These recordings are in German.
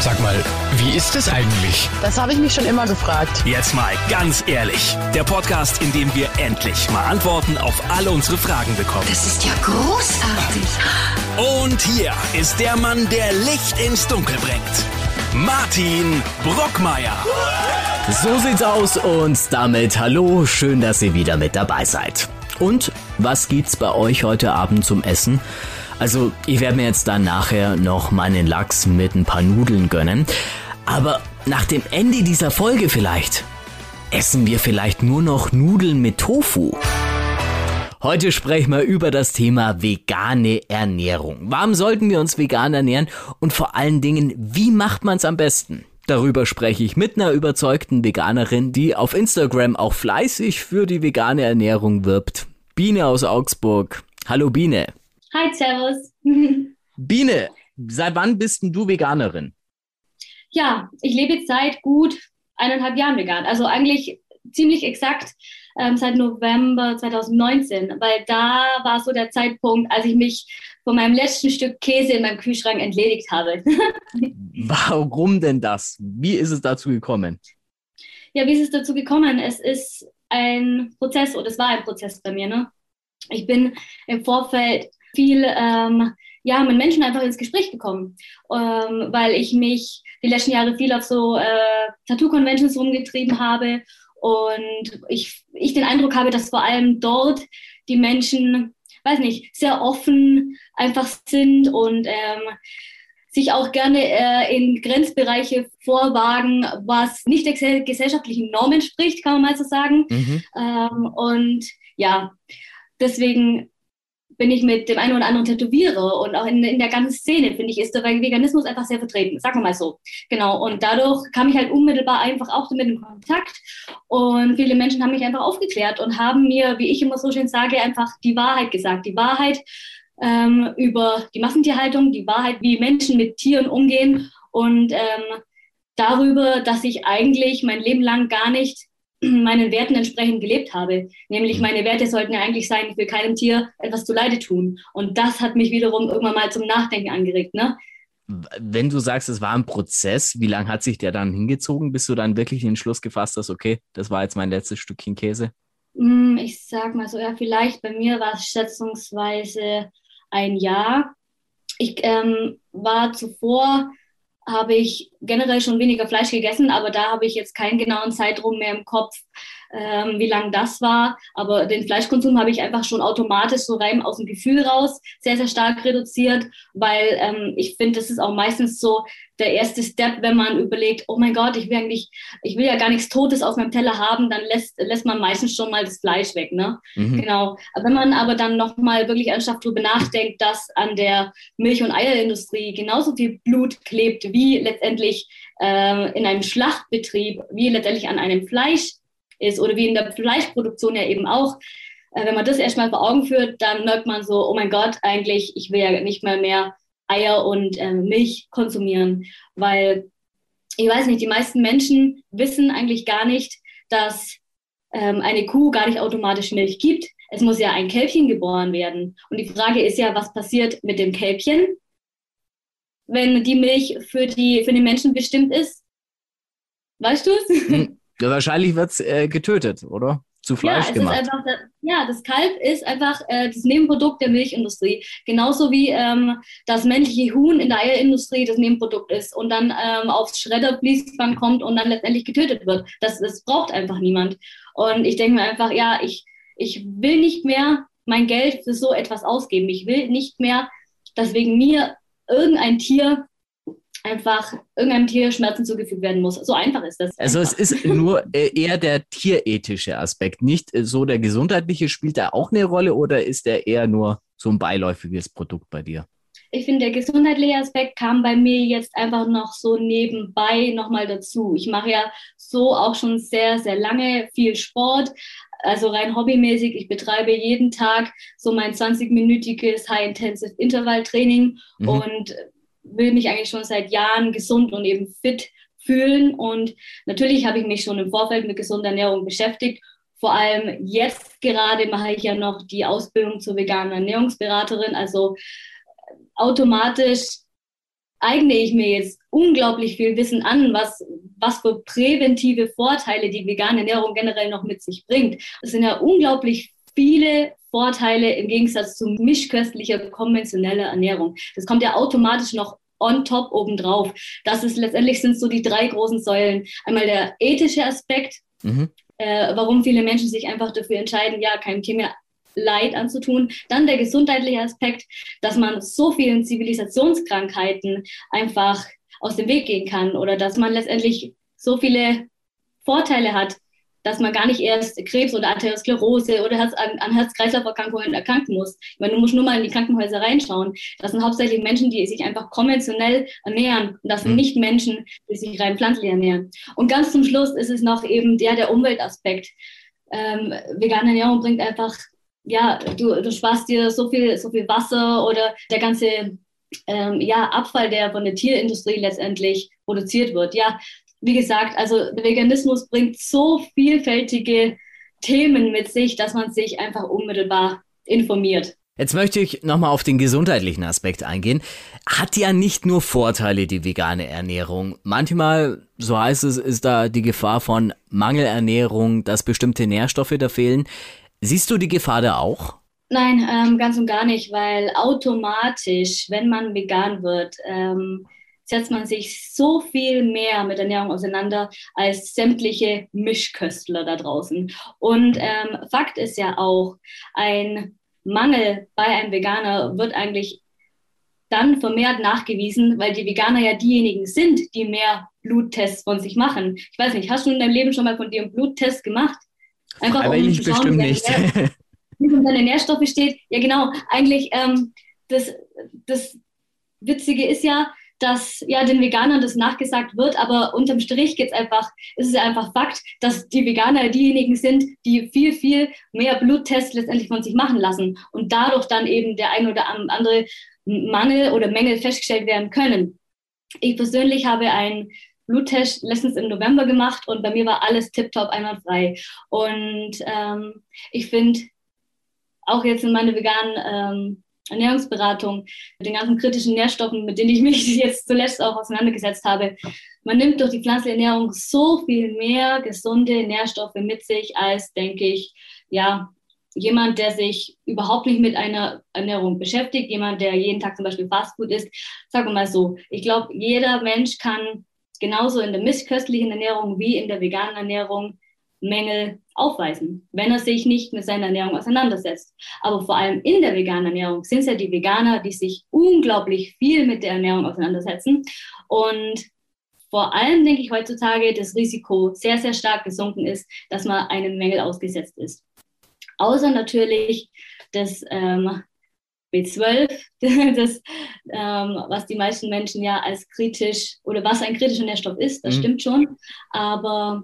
Sag mal, wie ist es eigentlich? Das habe ich mich schon immer gefragt. Jetzt mal ganz ehrlich. Der Podcast, in dem wir endlich mal Antworten auf alle unsere Fragen bekommen. Das ist ja großartig. Und hier ist der Mann, der Licht ins Dunkel bringt. Martin Brockmeier. So sieht's aus und damit hallo, schön, dass ihr wieder mit dabei seid. Und was gibt's bei euch heute Abend zum Essen? Also, ich werde mir jetzt dann nachher noch meinen Lachs mit ein paar Nudeln gönnen. Aber nach dem Ende dieser Folge vielleicht essen wir vielleicht nur noch Nudeln mit Tofu. Heute sprechen wir über das Thema vegane Ernährung. Warum sollten wir uns vegan ernähren und vor allen Dingen, wie macht man es am besten? Darüber spreche ich mit einer überzeugten Veganerin, die auf Instagram auch fleißig für die vegane Ernährung wirbt. Biene aus Augsburg. Hallo Biene. Hi, Servus. Biene, seit wann bist denn du Veganerin? Ja, ich lebe jetzt seit gut eineinhalb Jahren vegan. Also eigentlich ziemlich exakt ähm, seit November 2019, weil da war so der Zeitpunkt, als ich mich von meinem letzten Stück Käse in meinem Kühlschrank entledigt habe. Warum denn das? Wie ist es dazu gekommen? Ja, wie ist es dazu gekommen? Es ist ein Prozess oder es war ein Prozess bei mir. Ne? Ich bin im Vorfeld viel ähm, ja, mit Menschen einfach ins Gespräch gekommen, ähm, weil ich mich die letzten Jahre viel auf so äh, Tattoo-Conventions rumgetrieben habe und ich, ich den Eindruck habe, dass vor allem dort die Menschen, weiß nicht, sehr offen einfach sind und ähm, sich auch gerne äh, in Grenzbereiche vorwagen, was nicht der gesellschaftlichen Norm entspricht, kann man mal so sagen. Mhm. Ähm, und ja, deswegen bin ich mit dem einen oder anderen Tätowierer und auch in, in der ganzen Szene, finde ich, ist der Veganismus einfach sehr vertreten. Sagen wir mal so. Genau. Und dadurch kam ich halt unmittelbar einfach auch damit in Kontakt. Und viele Menschen haben mich einfach aufgeklärt und haben mir, wie ich immer so schön sage, einfach die Wahrheit gesagt. Die Wahrheit ähm, über die Massentierhaltung, die Wahrheit, wie Menschen mit Tieren umgehen und ähm, darüber, dass ich eigentlich mein Leben lang gar nicht meinen Werten entsprechend gelebt habe. Nämlich mhm. meine Werte sollten ja eigentlich sein, ich will keinem Tier etwas zu Leide tun. Und das hat mich wiederum irgendwann mal zum Nachdenken angeregt. Ne? Wenn du sagst, es war ein Prozess, wie lange hat sich der dann hingezogen, bis du dann wirklich den Schluss gefasst hast, okay, das war jetzt mein letztes Stückchen Käse? Hm, ich sag mal so, ja, vielleicht bei mir war es schätzungsweise ein Jahr. Ich ähm, war zuvor habe ich generell schon weniger Fleisch gegessen, aber da habe ich jetzt keinen genauen Zeitraum mehr im Kopf, ähm, wie lang das war. Aber den Fleischkonsum habe ich einfach schon automatisch so rein aus dem Gefühl raus sehr, sehr stark reduziert, weil ähm, ich finde, das ist auch meistens so der erste Step, wenn man überlegt, oh mein Gott, ich will eigentlich, ich will ja gar nichts Totes auf meinem Teller haben, dann lässt, lässt man meistens schon mal das Fleisch weg, ne? Mhm. Genau. Wenn man aber dann nochmal wirklich ernsthaft darüber nachdenkt, dass an der Milch- und Eierindustrie genauso viel Blut klebt, wie letztendlich äh, in einem Schlachtbetrieb, wie letztendlich an einem Fleisch ist oder wie in der Fleischproduktion ja eben auch. Äh, wenn man das erstmal vor Augen führt, dann merkt man so, oh mein Gott, eigentlich, ich will ja nicht mehr mehr Eier und äh, Milch konsumieren, weil ich weiß nicht, die meisten Menschen wissen eigentlich gar nicht, dass ähm, eine Kuh gar nicht automatisch Milch gibt. Es muss ja ein Kälbchen geboren werden. Und die Frage ist ja, was passiert mit dem Kälbchen, wenn die Milch für, die, für den Menschen bestimmt ist? Weißt du es? Hm, ja, wahrscheinlich wird es äh, getötet, oder? Zu Fleisch ja, gemacht. Einfach, ja, das Kalb ist einfach äh, das Nebenprodukt der Milchindustrie. Genauso wie ähm, das männliche Huhn in der Eierindustrie das Nebenprodukt ist und dann ähm, aufs Schredderfließband kommt und dann letztendlich getötet wird. Das, das braucht einfach niemand. Und ich denke mir einfach, ja, ich, ich will nicht mehr mein Geld für so etwas ausgeben. Ich will nicht mehr, dass wegen mir irgendein Tier einfach irgendeinem Tier Schmerzen zugefügt werden muss. So einfach ist das. Also einfach. es ist nur äh, eher der tierethische Aspekt, nicht äh, so der gesundheitliche. Spielt da auch eine Rolle oder ist der eher nur so ein beiläufiges Produkt bei dir? Ich finde, der gesundheitliche Aspekt kam bei mir jetzt einfach noch so nebenbei nochmal dazu. Ich mache ja so auch schon sehr, sehr lange viel Sport, also rein hobbymäßig. Ich betreibe jeden Tag so mein 20-minütiges High-Intensive Intervalltraining mhm. und will mich eigentlich schon seit Jahren gesund und eben fit fühlen. Und natürlich habe ich mich schon im Vorfeld mit gesunder Ernährung beschäftigt. Vor allem jetzt gerade mache ich ja noch die Ausbildung zur veganen Ernährungsberaterin. Also automatisch eigne ich mir jetzt unglaublich viel Wissen an, was, was für präventive Vorteile die vegane Ernährung generell noch mit sich bringt. Es sind ja unglaublich viele Vorteile im Gegensatz zu mischköstlicher, konventioneller Ernährung. Das kommt ja automatisch noch on top obendrauf. Das ist letztendlich sind so die drei großen Säulen. Einmal der ethische Aspekt, mhm. äh, warum viele Menschen sich einfach dafür entscheiden, ja, kein Tier mehr Leid anzutun. Dann der gesundheitliche Aspekt, dass man so vielen Zivilisationskrankheiten einfach aus dem Weg gehen kann oder dass man letztendlich so viele Vorteile hat, dass man gar nicht erst Krebs oder Arteriosklerose oder Herz, an, an Herz-Kreislauf-Erkrankungen erkranken muss. Ich meine, du musst nur mal in die Krankenhäuser reinschauen. Das sind hauptsächlich Menschen, die sich einfach konventionell ernähren. Und das sind mhm. nicht Menschen, die sich rein pflanzlich ernähren. Und ganz zum Schluss ist es noch eben der, der Umweltaspekt. Ähm, vegane Ernährung bringt einfach ja, du, du sparst dir so viel, so viel Wasser oder der ganze ähm, ja, Abfall, der von der Tierindustrie letztendlich produziert wird. Ja, wie gesagt, also Veganismus bringt so vielfältige Themen mit sich, dass man sich einfach unmittelbar informiert. Jetzt möchte ich nochmal auf den gesundheitlichen Aspekt eingehen. Hat ja nicht nur Vorteile, die vegane Ernährung. Manchmal, so heißt es, ist da die Gefahr von Mangelernährung, dass bestimmte Nährstoffe da fehlen. Siehst du die Gefahr da auch? Nein, ähm, ganz und gar nicht, weil automatisch, wenn man vegan wird, ähm, setzt man sich so viel mehr mit Ernährung auseinander als sämtliche Mischköstler da draußen. Und ähm, Fakt ist ja auch, ein Mangel bei einem Veganer wird eigentlich dann vermehrt nachgewiesen, weil die Veganer ja diejenigen sind, die mehr Bluttests von sich machen. Ich weiß nicht, hast du in deinem Leben schon mal von dir einen Bluttest gemacht? Einfach Aber um ich zu schauen, bestimmt nicht. Wie deine Nährstoffe steht. Ja, genau. Eigentlich, ähm, das, das Witzige ist ja, dass ja den Veganern das nachgesagt wird, aber unterm Strich geht's einfach, ist es einfach Fakt, dass die Veganer diejenigen sind, die viel, viel mehr Bluttests letztendlich von sich machen lassen und dadurch dann eben der ein oder andere Mangel oder Mängel festgestellt werden können. Ich persönlich habe ein Bluttest letztens im November gemacht und bei mir war alles tiptop einwandfrei. Und ähm, ich finde, auch jetzt in meiner veganen ähm, Ernährungsberatung, mit den ganzen kritischen Nährstoffen, mit denen ich mich jetzt zuletzt auch auseinandergesetzt habe, man nimmt durch die pflanzliche Ernährung so viel mehr gesunde Nährstoffe mit sich, als, denke ich, ja, jemand, der sich überhaupt nicht mit einer Ernährung beschäftigt, jemand, der jeden Tag zum Beispiel Fastfood isst. Sagen wir mal so, ich glaube, jeder Mensch kann genauso in der mischköstlichen Ernährung wie in der veganen Ernährung Mängel aufweisen, wenn er sich nicht mit seiner Ernährung auseinandersetzt. Aber vor allem in der veganen Ernährung sind es ja die Veganer, die sich unglaublich viel mit der Ernährung auseinandersetzen. Und vor allem denke ich heutzutage, das Risiko sehr, sehr stark gesunken ist, dass man einem Mängel ausgesetzt ist. Außer natürlich das ähm, B12, das, ähm, was die meisten Menschen ja als kritisch oder was ein kritischer Nährstoff ist, das mhm. stimmt schon. Aber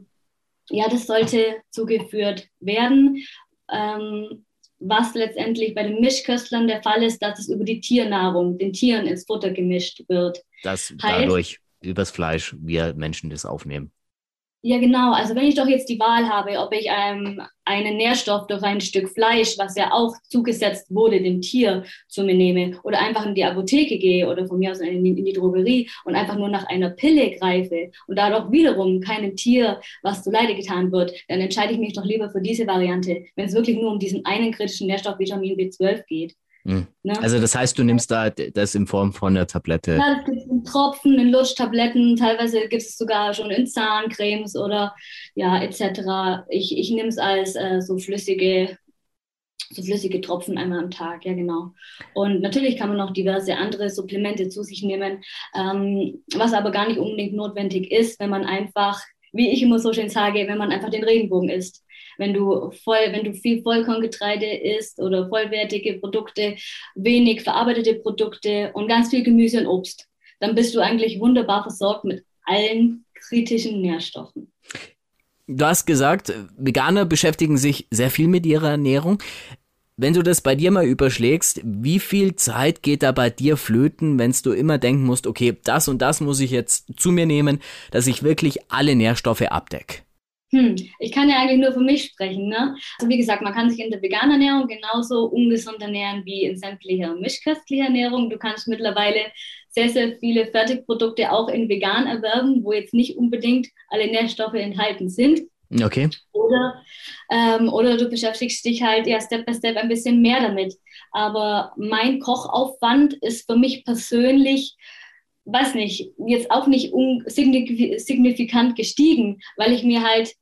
ja, das sollte zugeführt werden. Ähm, was letztendlich bei den Mischköstlern der Fall ist, dass es über die Tiernahrung, den Tieren ins Futter gemischt wird. Dass heißt, dadurch übers Fleisch wir Menschen das aufnehmen. Ja, genau. Also wenn ich doch jetzt die Wahl habe, ob ich ähm, einen Nährstoff durch ein Stück Fleisch, was ja auch zugesetzt wurde, dem Tier zu mir nehme, oder einfach in die Apotheke gehe oder von mir aus in die, in die Drogerie und einfach nur nach einer Pille greife und dadurch wiederum keinem Tier was zu Leide getan wird, dann entscheide ich mich doch lieber für diese Variante, wenn es wirklich nur um diesen einen kritischen Nährstoff Vitamin B12 geht. Mhm. Ne? Also das heißt, du nimmst da das in Form von einer Tablette? Ja, das gibt es in Tropfen, in Lutschtabletten, teilweise gibt es sogar schon in Zahncremes oder ja, etc. Ich, ich nehme es als äh, so flüssige so flüssige Tropfen einmal am Tag, ja genau. Und natürlich kann man noch diverse andere Supplemente zu sich nehmen, ähm, was aber gar nicht unbedingt notwendig ist, wenn man einfach, wie ich immer so schön sage, wenn man einfach den Regenbogen isst wenn du voll, wenn du viel Vollkorngetreide isst oder vollwertige Produkte, wenig verarbeitete Produkte und ganz viel Gemüse und Obst, dann bist du eigentlich wunderbar versorgt mit allen kritischen Nährstoffen. Du hast gesagt, Veganer beschäftigen sich sehr viel mit ihrer Ernährung. Wenn du das bei dir mal überschlägst, wie viel Zeit geht da bei dir flöten, wenn du immer denken musst, okay, das und das muss ich jetzt zu mir nehmen, dass ich wirklich alle Nährstoffe abdecke? Hm, ich kann ja eigentlich nur für mich sprechen. Ne? Also wie gesagt, man kann sich in der veganen Ernährung genauso ungesund ernähren wie in sämtlicher mischköstlicher Ernährung. Du kannst mittlerweile sehr, sehr viele Fertigprodukte auch in vegan erwerben, wo jetzt nicht unbedingt alle Nährstoffe enthalten sind. Okay. Oder, ähm, oder du beschäftigst dich halt ja Step by Step ein bisschen mehr damit. Aber mein Kochaufwand ist für mich persönlich weiß nicht, jetzt auch nicht signifikant gestiegen, weil ich mir halt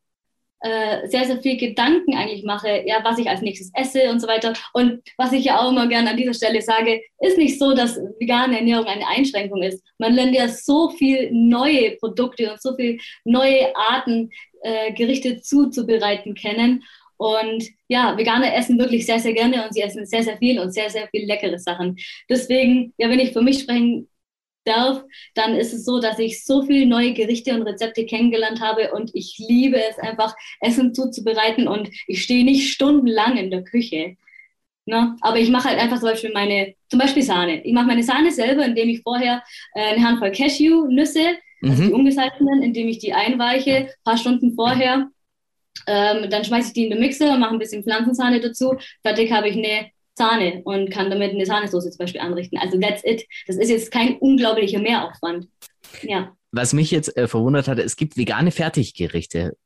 äh, sehr, sehr viel Gedanken eigentlich mache, ja, was ich als nächstes esse und so weiter. Und was ich ja auch immer gerne an dieser Stelle sage, ist nicht so, dass vegane Ernährung eine Einschränkung ist. Man lernt ja so viel neue Produkte und so viel neue Arten, äh, Gerichte zuzubereiten kennen. Und ja, Veganer essen wirklich sehr, sehr gerne und sie essen sehr, sehr viel und sehr, sehr viel leckere Sachen. Deswegen, ja, wenn ich für mich sprechen darf, dann ist es so, dass ich so viele neue Gerichte und Rezepte kennengelernt habe und ich liebe es einfach, Essen zuzubereiten und ich stehe nicht stundenlang in der Küche. Ne? Aber ich mache halt einfach zum Beispiel meine, zum Beispiel Sahne. Ich mache meine Sahne selber, indem ich vorher äh, eine Handvoll Cashew-Nüsse, also mhm. die ungesalzenen, indem ich die einweiche, ein paar Stunden vorher. Ähm, dann schmeiße ich die in den Mixer, mache ein bisschen Pflanzensahne dazu. Fertig habe ich eine Sahne und kann damit eine Sahnesoße zum Beispiel anrichten. Also that's it. Das ist jetzt kein unglaublicher Mehraufwand. Ja. Was mich jetzt äh, verwundert hatte, es gibt vegane Fertiggerichte.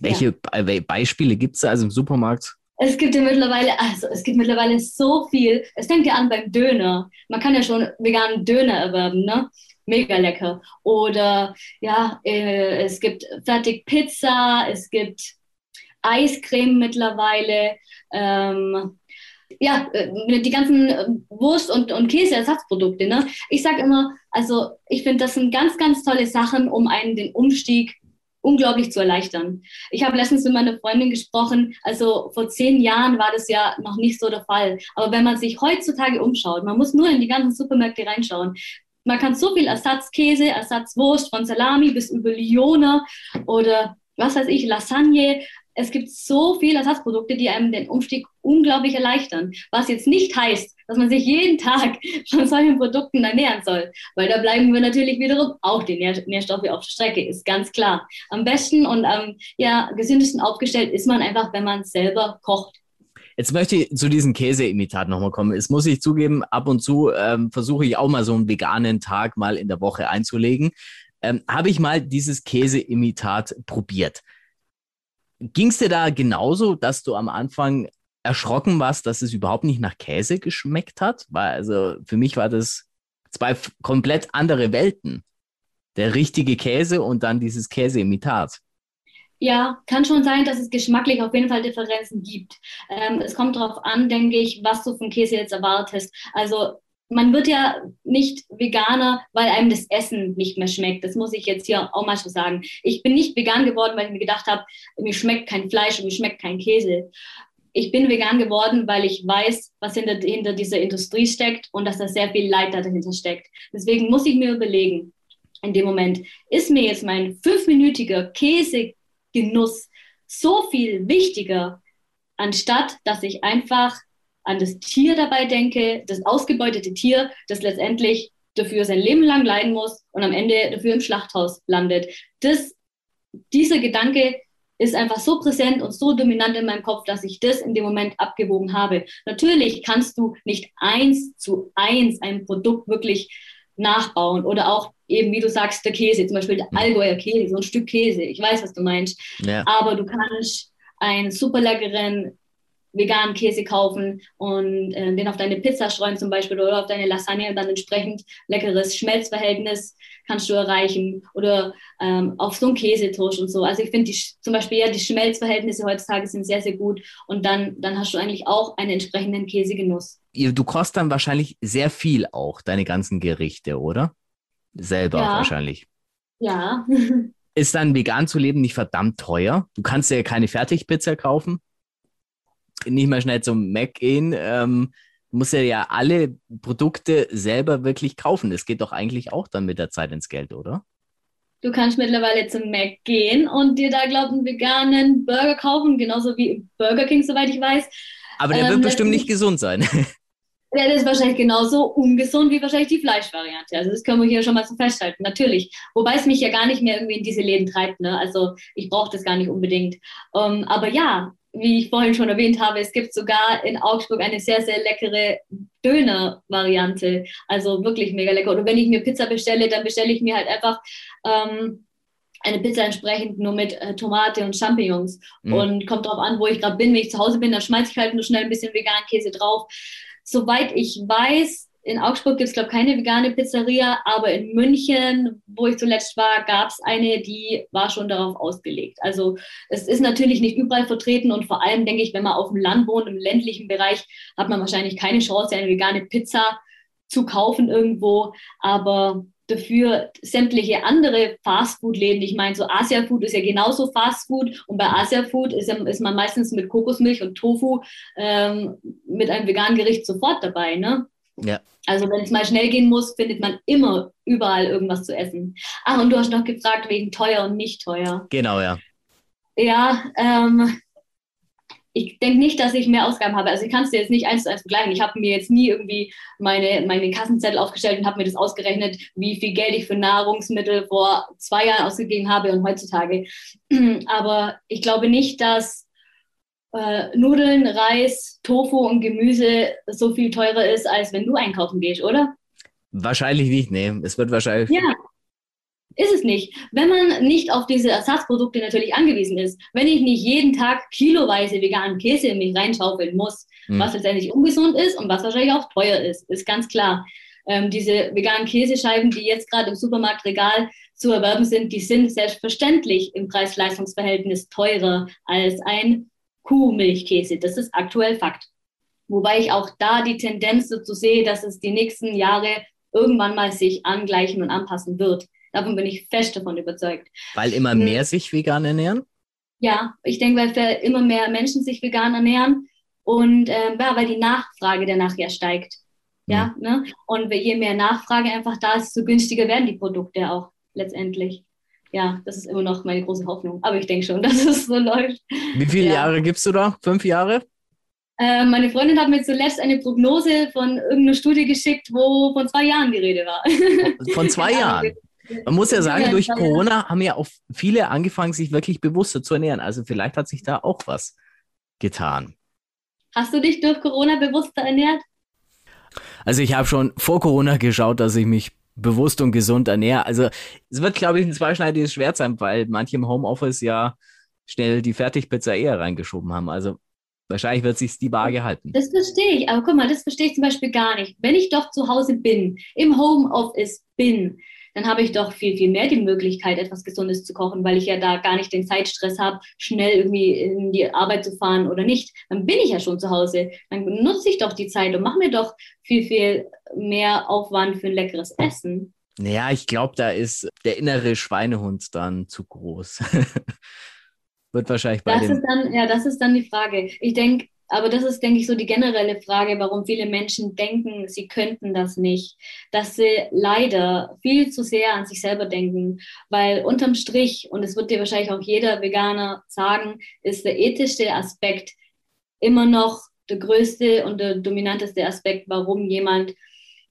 Welche ja. Be Beispiele gibt es also im Supermarkt? Es gibt ja mittlerweile, also es gibt mittlerweile so viel. Es fängt ja an beim Döner. Man kann ja schon veganen Döner erwerben, ne? Mega lecker. Oder ja, äh, es gibt fertig Pizza, es gibt Eiscreme mittlerweile. Ähm, ja, äh, die ganzen äh, Wurst- und, und Käseersatzprodukte. Ne? Ich sage immer, also ich finde, das sind ganz, ganz tolle Sachen, um einen den Umstieg unglaublich zu erleichtern. Ich habe letztens mit meiner Freundin gesprochen, also vor zehn Jahren war das ja noch nicht so der Fall. Aber wenn man sich heutzutage umschaut, man muss nur in die ganzen Supermärkte reinschauen, man kann so viel Ersatzkäse, Ersatzwurst von Salami bis über Lione oder was weiß ich, Lasagne, es gibt so viele Ersatzprodukte, die einem den Umstieg unglaublich erleichtern. Was jetzt nicht heißt, dass man sich jeden Tag von solchen Produkten ernähren soll, weil da bleiben wir natürlich wiederum auch die Nährstoffe auf der Strecke, ist ganz klar. Am besten und am ja, gesündesten aufgestellt ist man einfach, wenn man selber kocht. Jetzt möchte ich zu diesem Käseimitat nochmal kommen. Es muss ich zugeben, ab und zu ähm, versuche ich auch mal so einen veganen Tag mal in der Woche einzulegen. Ähm, Habe ich mal dieses Käseimitat probiert. Ging es dir da genauso, dass du am Anfang erschrocken warst, dass es überhaupt nicht nach Käse geschmeckt hat? Weil also für mich war das zwei komplett andere Welten. Der richtige Käse und dann dieses Käseimitat. Ja, kann schon sein, dass es geschmacklich auf jeden Fall Differenzen gibt. Ähm, es kommt darauf an, denke ich, was du vom Käse jetzt erwartest. Also man wird ja nicht Veganer, weil einem das Essen nicht mehr schmeckt. Das muss ich jetzt hier auch mal so sagen. Ich bin nicht vegan geworden, weil ich mir gedacht habe, mir schmeckt kein Fleisch und mir schmeckt kein Käse. Ich bin vegan geworden, weil ich weiß, was hinter, hinter dieser Industrie steckt und dass da sehr viel Leid dahinter steckt. Deswegen muss ich mir überlegen, in dem Moment, ist mir jetzt mein fünfminütiger Käsegenuss so viel wichtiger, anstatt dass ich einfach an das Tier dabei denke, das ausgebeutete Tier, das letztendlich dafür sein Leben lang leiden muss und am Ende dafür im Schlachthaus landet. Das, dieser Gedanke ist einfach so präsent und so dominant in meinem Kopf, dass ich das in dem Moment abgewogen habe. Natürlich kannst du nicht eins zu eins ein Produkt wirklich nachbauen oder auch eben, wie du sagst, der Käse, zum Beispiel der Allgäuer Käse, so ein Stück Käse. Ich weiß, was du meinst. Ja. Aber du kannst einen super leckeren veganen Käse kaufen und äh, den auf deine Pizza streuen zum Beispiel oder auf deine Lasagne und dann entsprechend leckeres Schmelzverhältnis kannst du erreichen oder ähm, auf so einen Käsetoast und so. Also ich finde zum Beispiel ja die Schmelzverhältnisse heutzutage sind sehr, sehr gut und dann, dann hast du eigentlich auch einen entsprechenden Käsegenuss. Du kostest dann wahrscheinlich sehr viel auch, deine ganzen Gerichte, oder? Selber ja. wahrscheinlich. Ja. Ist dann vegan zu leben nicht verdammt teuer? Du kannst ja keine Fertigpizza kaufen nicht mehr schnell zum Mac gehen. Ähm, muss ja ja alle Produkte selber wirklich kaufen. Das geht doch eigentlich auch dann mit der Zeit ins Geld, oder? Du kannst mittlerweile zum Mac gehen und dir da, glaube ich, einen veganen Burger kaufen, genauso wie Burger King, soweit ich weiß. Aber der ähm, wird bestimmt nicht gesund sein. Das ist wahrscheinlich genauso ungesund wie wahrscheinlich die Fleischvariante. Also das können wir hier schon mal so festhalten. Natürlich. Wobei es mich ja gar nicht mehr irgendwie in diese Läden treibt. Ne? Also ich brauche das gar nicht unbedingt. Um, ähm, aber ja, wie ich vorhin schon erwähnt habe, es gibt sogar in Augsburg eine sehr, sehr leckere Döner-Variante. Also wirklich mega lecker. Oder wenn ich mir Pizza bestelle, dann bestelle ich mir halt einfach ähm, eine Pizza entsprechend nur mit äh, Tomate und Champignons. Mhm. Und kommt darauf an, wo ich gerade bin. Wenn ich zu Hause bin, dann schmeiße ich halt nur schnell ein bisschen veganen Käse drauf. Soweit ich weiß, in Augsburg gibt es, glaube ich, keine vegane Pizzeria, aber in München, wo ich zuletzt war, gab es eine, die war schon darauf ausgelegt. Also es ist natürlich nicht überall vertreten und vor allem denke ich, wenn man auf dem Land wohnt, im ländlichen Bereich, hat man wahrscheinlich keine Chance, eine vegane Pizza zu kaufen irgendwo. Aber dafür sämtliche andere Fastfood-Läden. Ich meine, so Asia-Food ist ja genauso Fastfood und bei Asia-Food ist, ist, man meistens mit Kokosmilch und Tofu ähm, mit einem veganen Gericht sofort dabei. Ne? Ja. Also wenn es mal schnell gehen muss, findet man immer überall irgendwas zu essen. Ach, und du hast noch gefragt wegen teuer und nicht teuer. Genau, ja. Ja, ähm, ich denke nicht, dass ich mehr Ausgaben habe. Also ich kann es dir jetzt nicht eins zu eins vergleichen. Ich habe mir jetzt nie irgendwie meine, meine Kassenzettel aufgestellt und habe mir das ausgerechnet, wie viel Geld ich für Nahrungsmittel vor zwei Jahren ausgegeben habe und heutzutage. Aber ich glaube nicht, dass äh, Nudeln, Reis, Tofu und Gemüse so viel teurer ist, als wenn du einkaufen gehst, oder? Wahrscheinlich nicht, nee. Es wird wahrscheinlich. Ja, ist es nicht. Wenn man nicht auf diese Ersatzprodukte natürlich angewiesen ist, wenn ich nicht jeden Tag kiloweise veganen Käse in mich reinschaufeln muss, hm. was letztendlich ungesund ist und was wahrscheinlich auch teuer ist, ist ganz klar. Ähm, diese veganen Käsescheiben, die jetzt gerade im Supermarktregal zu erwerben sind, die sind selbstverständlich im Preis-Leistungs-Verhältnis teurer als ein Kuhmilchkäse. Das ist aktuell Fakt. Wobei ich auch da die Tendenz dazu sehe, dass es die nächsten Jahre irgendwann mal sich angleichen und anpassen wird. Davon bin ich fest davon überzeugt. Weil immer hm. mehr sich vegan ernähren? Ja, ich denke, weil immer mehr Menschen sich vegan ernähren und äh, ja, weil die Nachfrage danach ja steigt. Ja, mhm. ne? Und je mehr Nachfrage einfach da ist, so günstiger werden die Produkte auch letztendlich ja, das ist immer noch meine große Hoffnung. Aber ich denke schon, dass es so läuft. Wie viele ja. Jahre gibst du da? Fünf Jahre? Äh, meine Freundin hat mir zuletzt eine Prognose von irgendeiner Studie geschickt, wo von zwei Jahren die Rede war. Von zwei Jahren? Man muss ja sagen, durch Corona haben ja auch viele angefangen, sich wirklich bewusster zu ernähren. Also vielleicht hat sich da auch was getan. Hast du dich durch Corona bewusster ernährt? Also ich habe schon vor Corona geschaut, dass ich mich bewusst und gesund ernähre. Also es wird, glaube ich, ein zweischneidiges Schwert sein, weil manche im Homeoffice ja schnell die Fertigpizza eher reingeschoben haben. Also wahrscheinlich wird sich die Waage halten. Das verstehe ich, aber guck mal, das verstehe ich zum Beispiel gar nicht. Wenn ich doch zu Hause bin, im Homeoffice bin, dann habe ich doch viel, viel mehr die Möglichkeit, etwas Gesundes zu kochen, weil ich ja da gar nicht den Zeitstress habe, schnell irgendwie in die Arbeit zu fahren oder nicht. Dann bin ich ja schon zu Hause. Dann nutze ich doch die Zeit und mache mir doch viel, viel mehr Aufwand für ein leckeres Essen. Naja, ich glaube, da ist der innere Schweinehund dann zu groß. Wird wahrscheinlich bei das ist dann, Ja, das ist dann die Frage. Ich denke, aber das ist, denke ich, so die generelle Frage, warum viele Menschen denken, sie könnten das nicht. Dass sie leider viel zu sehr an sich selber denken. Weil unterm Strich, und es wird dir wahrscheinlich auch jeder Veganer sagen, ist der ethische Aspekt immer noch der größte und der dominanteste Aspekt, warum jemand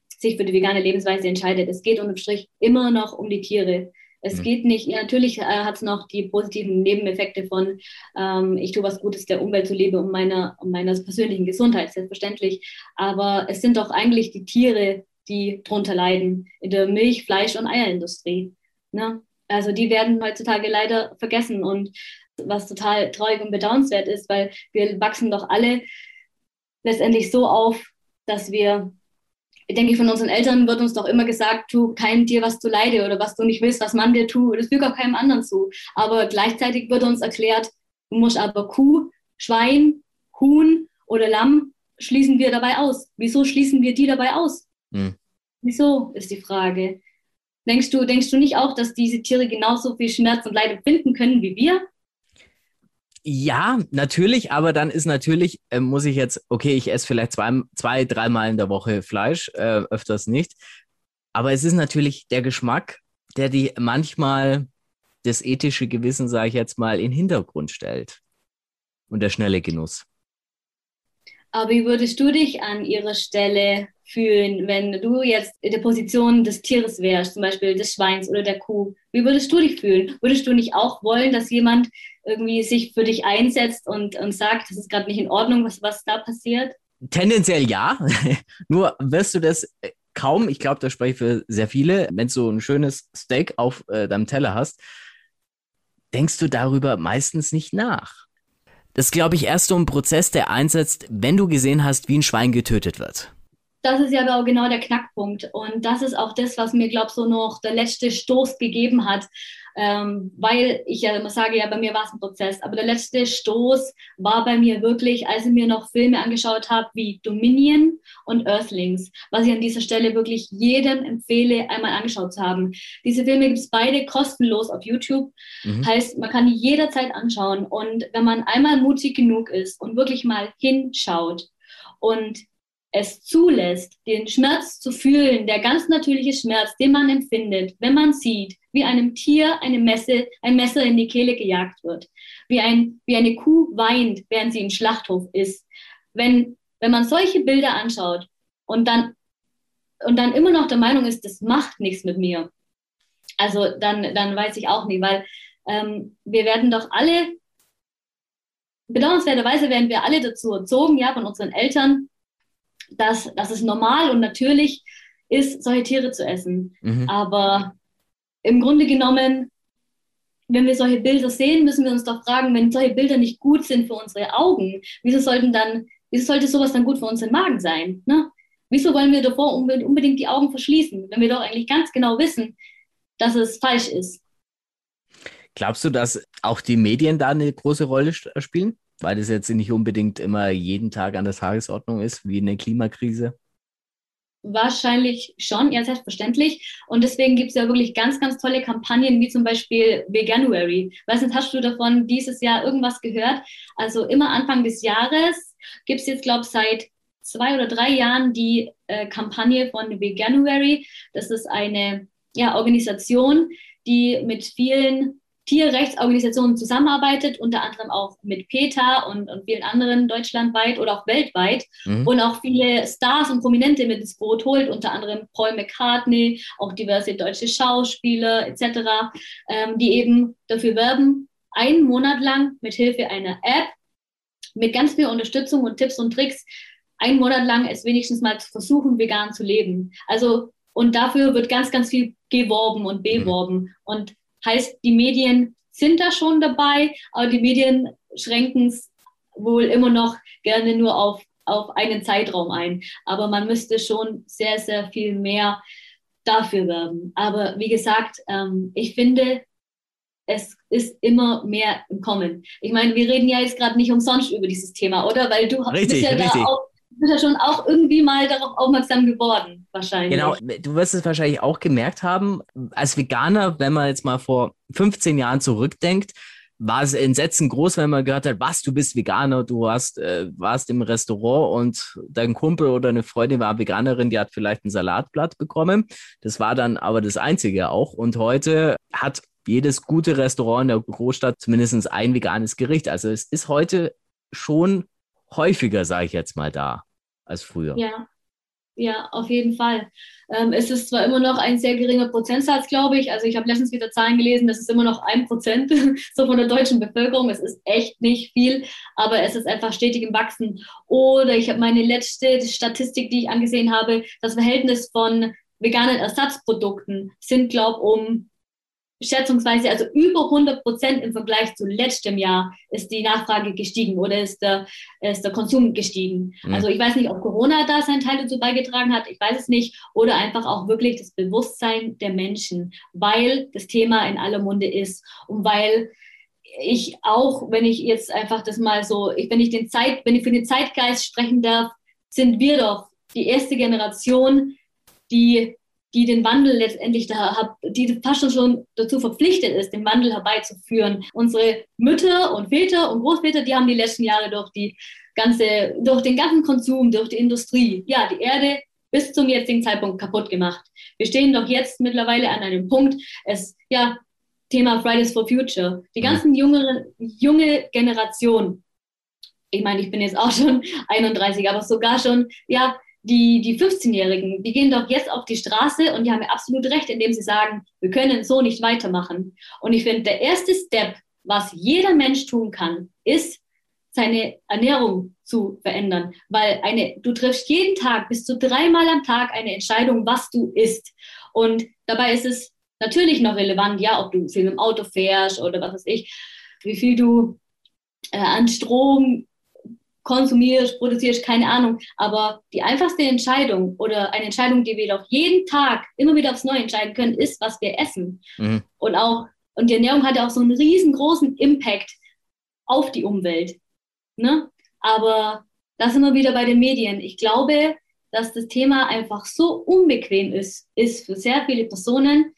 sich für die vegane Lebensweise entscheidet. Es geht unterm Strich immer noch um die Tiere. Es mhm. geht nicht, ja, natürlich äh, hat es noch die positiven Nebeneffekte von, ähm, ich tue was Gutes der Umwelt zuliebe um meiner, um meiner persönlichen Gesundheit, selbstverständlich. Aber es sind doch eigentlich die Tiere, die drunter leiden, in der Milch-, Fleisch- und Eierindustrie. Ne? Also die werden heutzutage leider vergessen und was total traurig und bedauernswert ist, weil wir wachsen doch alle letztendlich so auf, dass wir ich denke, von unseren Eltern wird uns doch immer gesagt, tu keinem Tier was zu leide oder was du nicht willst, was man dir tut, das fügt auch keinem anderen zu. Aber gleichzeitig wird uns erklärt, du musst aber Kuh, Schwein, Huhn oder Lamm schließen wir dabei aus. Wieso schließen wir die dabei aus? Hm. Wieso ist die Frage. Denkst du, denkst du nicht auch, dass diese Tiere genauso viel Schmerz und Leid empfinden können wie wir? Ja, natürlich, aber dann ist natürlich, äh, muss ich jetzt, okay, ich esse vielleicht zwei, zwei dreimal in der Woche Fleisch, äh, öfters nicht. Aber es ist natürlich der Geschmack, der die manchmal das ethische Gewissen, sage ich jetzt mal, in den Hintergrund stellt. Und der schnelle Genuss. Aber wie würdest du dich an ihrer Stelle fühlen, wenn du jetzt in der Position des Tieres wärst, zum Beispiel des Schweins oder der Kuh? Wie würdest du dich fühlen? Würdest du nicht auch wollen, dass jemand irgendwie sich für dich einsetzt und, und sagt, das ist gerade nicht in Ordnung, was, was da passiert? Tendenziell ja. Nur wirst du das äh, kaum, ich glaube, das spreche ich für sehr viele, wenn du so ein schönes Steak auf äh, deinem Teller hast, denkst du darüber meistens nicht nach. Das glaube ich erst so ein Prozess, der einsetzt, wenn du gesehen hast, wie ein Schwein getötet wird. Das ist ja aber auch genau der Knackpunkt. Und das ist auch das, was mir, glaube ich, so noch der letzte Stoß gegeben hat, ähm, weil ich ja immer sage, ja, bei mir war es ein Prozess. Aber der letzte Stoß war bei mir wirklich, als ich mir noch Filme angeschaut habe wie Dominion und Earthlings, was ich an dieser Stelle wirklich jedem empfehle, einmal angeschaut zu haben. Diese Filme gibt es beide kostenlos auf YouTube. Mhm. Heißt, man kann die jederzeit anschauen. Und wenn man einmal mutig genug ist und wirklich mal hinschaut und es zulässt, den Schmerz zu fühlen, der ganz natürliche Schmerz, den man empfindet, wenn man sieht, wie einem Tier eine Messe, ein Messer in die Kehle gejagt wird, wie, ein, wie eine Kuh weint, während sie im Schlachthof ist. Wenn, wenn man solche Bilder anschaut und dann, und dann immer noch der Meinung ist, das macht nichts mit mir, also dann, dann weiß ich auch nicht, weil ähm, wir werden doch alle, bedauernswerterweise werden wir alle dazu erzogen, ja, von unseren Eltern, dass, dass es normal und natürlich ist, solche Tiere zu essen. Mhm. Aber im Grunde genommen, wenn wir solche Bilder sehen, müssen wir uns doch fragen, wenn solche Bilder nicht gut sind für unsere Augen, wieso sollten dann, wieso sollte sowas dann gut für unseren Magen sein? Ne? Wieso wollen wir davor unbedingt die Augen verschließen, wenn wir doch eigentlich ganz genau wissen, dass es falsch ist? Glaubst du, dass auch die Medien da eine große Rolle spielen? Weil das jetzt nicht unbedingt immer jeden Tag an der Tagesordnung ist, wie eine Klimakrise? Wahrscheinlich schon, ja, selbstverständlich. Und deswegen gibt es ja wirklich ganz, ganz tolle Kampagnen, wie zum Beispiel Veganuary. Weißt du, hast du davon dieses Jahr irgendwas gehört? Also immer Anfang des Jahres gibt es jetzt, glaube ich, seit zwei oder drei Jahren die äh, Kampagne von Veganuary. Das ist eine ja, Organisation, die mit vielen Tierrechtsorganisationen zusammenarbeitet, unter anderem auch mit PETA und, und vielen anderen deutschlandweit oder auch weltweit mhm. und auch viele Stars und Prominente mit ins Boot holt, unter anderem Paul McCartney, auch diverse deutsche Schauspieler etc., ähm, die eben dafür werben, einen Monat lang mit Hilfe einer App mit ganz viel Unterstützung und Tipps und Tricks einen Monat lang es wenigstens mal zu versuchen, vegan zu leben. Also und dafür wird ganz, ganz viel geworben und beworben. Mhm. Und Heißt, die Medien sind da schon dabei, aber die Medien schränken es wohl immer noch gerne nur auf, auf einen Zeitraum ein. Aber man müsste schon sehr, sehr viel mehr dafür werben. Aber wie gesagt, ähm, ich finde, es ist immer mehr im Kommen. Ich meine, wir reden ja jetzt gerade nicht umsonst über dieses Thema, oder? Weil du richtig, bist ja richtig. da auch bist ja schon auch irgendwie mal darauf aufmerksam geworden, wahrscheinlich. Genau, du wirst es wahrscheinlich auch gemerkt haben, als Veganer, wenn man jetzt mal vor 15 Jahren zurückdenkt, war es Entsetzen groß, wenn man gehört hat, was, du bist Veganer, du hast, äh, warst im Restaurant und dein Kumpel oder eine Freundin war Veganerin, die hat vielleicht ein Salatblatt bekommen. Das war dann aber das Einzige auch. Und heute hat jedes gute Restaurant in der Großstadt zumindest ein veganes Gericht. Also es ist heute schon häufiger, sage ich jetzt mal, da als früher. Ja, ja, auf jeden Fall. Ähm, es ist zwar immer noch ein sehr geringer Prozentsatz, glaube ich. Also ich habe letztens wieder Zahlen gelesen, das ist immer noch ein Prozent so von der deutschen Bevölkerung. Es ist echt nicht viel, aber es ist einfach stetig im Wachsen. Oder ich habe meine letzte Statistik, die ich angesehen habe, das Verhältnis von veganen Ersatzprodukten sind, glaube ich, um schätzungsweise, also über 100 Prozent im Vergleich zu letztem Jahr ist die Nachfrage gestiegen oder ist der, ist der Konsum gestiegen. Mhm. Also ich weiß nicht, ob Corona da seinen Teil dazu beigetragen hat, ich weiß es nicht, oder einfach auch wirklich das Bewusstsein der Menschen, weil das Thema in aller Munde ist und weil ich auch, wenn ich jetzt einfach das mal so, wenn ich den Zeit, wenn ich für den Zeitgeist sprechen darf, sind wir doch die erste Generation, die die den Wandel letztendlich da, die fast schon dazu verpflichtet ist, den Wandel herbeizuführen. Unsere Mütter und Väter und Großväter, die haben die letzten Jahre durch die ganze, durch den ganzen Konsum, durch die Industrie, ja, die Erde bis zum jetzigen Zeitpunkt kaputt gemacht. Wir stehen doch jetzt mittlerweile an einem Punkt, es, ja, Thema Fridays for Future. Die ganzen jüngere, junge Generation ich meine, ich bin jetzt auch schon 31, aber sogar schon, ja, die, die 15-Jährigen, die gehen doch jetzt auf die Straße und die haben ja absolut recht, indem sie sagen, wir können so nicht weitermachen. Und ich finde, der erste Step, was jeder Mensch tun kann, ist, seine Ernährung zu verändern. Weil eine, du triffst jeden Tag bis zu dreimal am Tag eine Entscheidung, was du isst. Und dabei ist es natürlich noch relevant, ja, ob du viel mit dem Auto fährst oder was weiß ich, wie viel du äh, an Strom konsumierst, produzierst, keine Ahnung. Aber die einfachste Entscheidung oder eine Entscheidung, die wir doch jeden Tag immer wieder aufs Neue entscheiden können, ist, was wir essen. Mhm. Und auch, und die Ernährung hat ja auch so einen riesengroßen Impact auf die Umwelt. Ne? Aber das sind wir wieder bei den Medien. Ich glaube, dass das Thema einfach so unbequem ist, ist für sehr viele Personen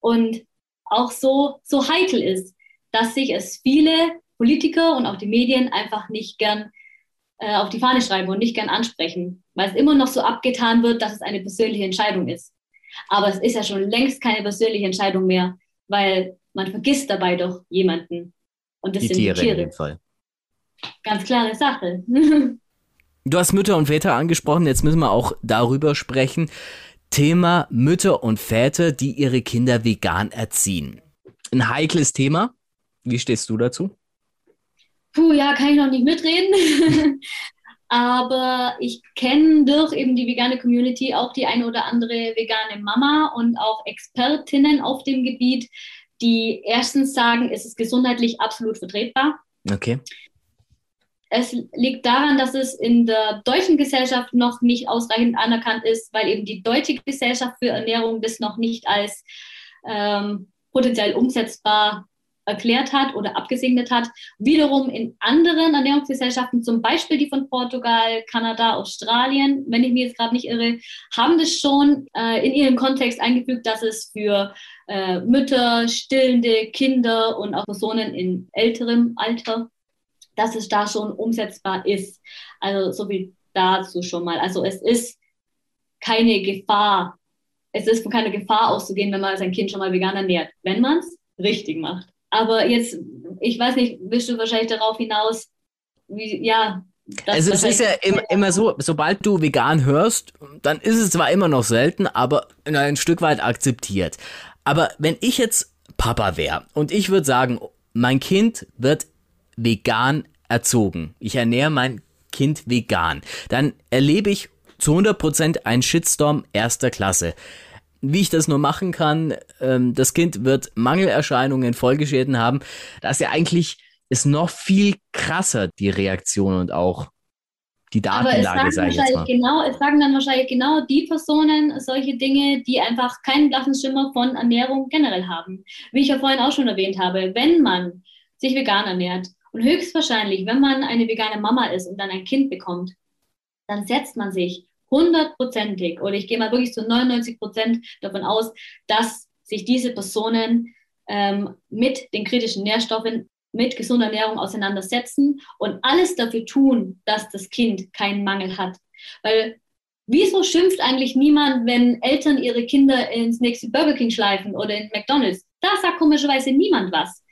und auch so, so heikel ist, dass sich es viele Politiker und auch die Medien einfach nicht gern äh, auf die Fahne schreiben und nicht gern ansprechen, weil es immer noch so abgetan wird, dass es eine persönliche Entscheidung ist. Aber es ist ja schon längst keine persönliche Entscheidung mehr, weil man vergisst dabei doch jemanden. Und das die sind Tiere die Tiere. In dem Fall. Ganz klare Sache. du hast Mütter und Väter angesprochen, jetzt müssen wir auch darüber sprechen. Thema Mütter und Väter, die ihre Kinder vegan erziehen. Ein heikles Thema. Wie stehst du dazu? Puh, ja, kann ich noch nicht mitreden. Aber ich kenne durch eben die vegane Community auch die eine oder andere vegane Mama und auch Expertinnen auf dem Gebiet, die erstens sagen, es ist gesundheitlich absolut vertretbar. Okay. Es liegt daran, dass es in der deutschen Gesellschaft noch nicht ausreichend anerkannt ist, weil eben die deutsche Gesellschaft für Ernährung das noch nicht als ähm, potenziell umsetzbar erklärt hat oder abgesegnet hat. Wiederum in anderen Ernährungsgesellschaften, zum Beispiel die von Portugal, Kanada, Australien, wenn ich mich jetzt gerade nicht irre, haben das schon äh, in ihrem Kontext eingefügt, dass es für äh, Mütter, stillende Kinder und auch Personen in älterem Alter dass es da schon umsetzbar ist. Also so viel dazu schon mal. Also es ist keine Gefahr. Es ist von keiner Gefahr auszugehen, wenn man sein Kind schon mal vegan ernährt, wenn man es richtig macht. Aber jetzt, ich weiß nicht, willst du wahrscheinlich darauf hinaus, wie, ja. Also es ist ja immer, immer so, sobald du vegan hörst, dann ist es zwar immer noch selten, aber ein Stück weit akzeptiert. Aber wenn ich jetzt Papa wäre und ich würde sagen, mein Kind wird vegan erzogen. Ich ernähre mein Kind vegan. Dann erlebe ich zu 100% einen Shitstorm erster Klasse. Wie ich das nur machen kann, ähm, das Kind wird Mangelerscheinungen, Folgeschäden haben. Das ist ja eigentlich ist noch viel krasser, die Reaktion und auch die Datenlage, sage ich jetzt mal. Genau, es sagen dann wahrscheinlich genau die Personen solche Dinge, die einfach keinen blassen Schimmer von Ernährung generell haben. Wie ich ja vorhin auch schon erwähnt habe, wenn man sich vegan ernährt, und höchstwahrscheinlich, wenn man eine vegane Mama ist und dann ein Kind bekommt, dann setzt man sich hundertprozentig oder ich gehe mal wirklich zu 99 Prozent davon aus, dass sich diese Personen ähm, mit den kritischen Nährstoffen, mit gesunder Ernährung auseinandersetzen und alles dafür tun, dass das Kind keinen Mangel hat. Weil wieso schimpft eigentlich niemand, wenn Eltern ihre Kinder ins nächste Burger King schleifen oder in McDonald's? Da sagt komischerweise niemand was.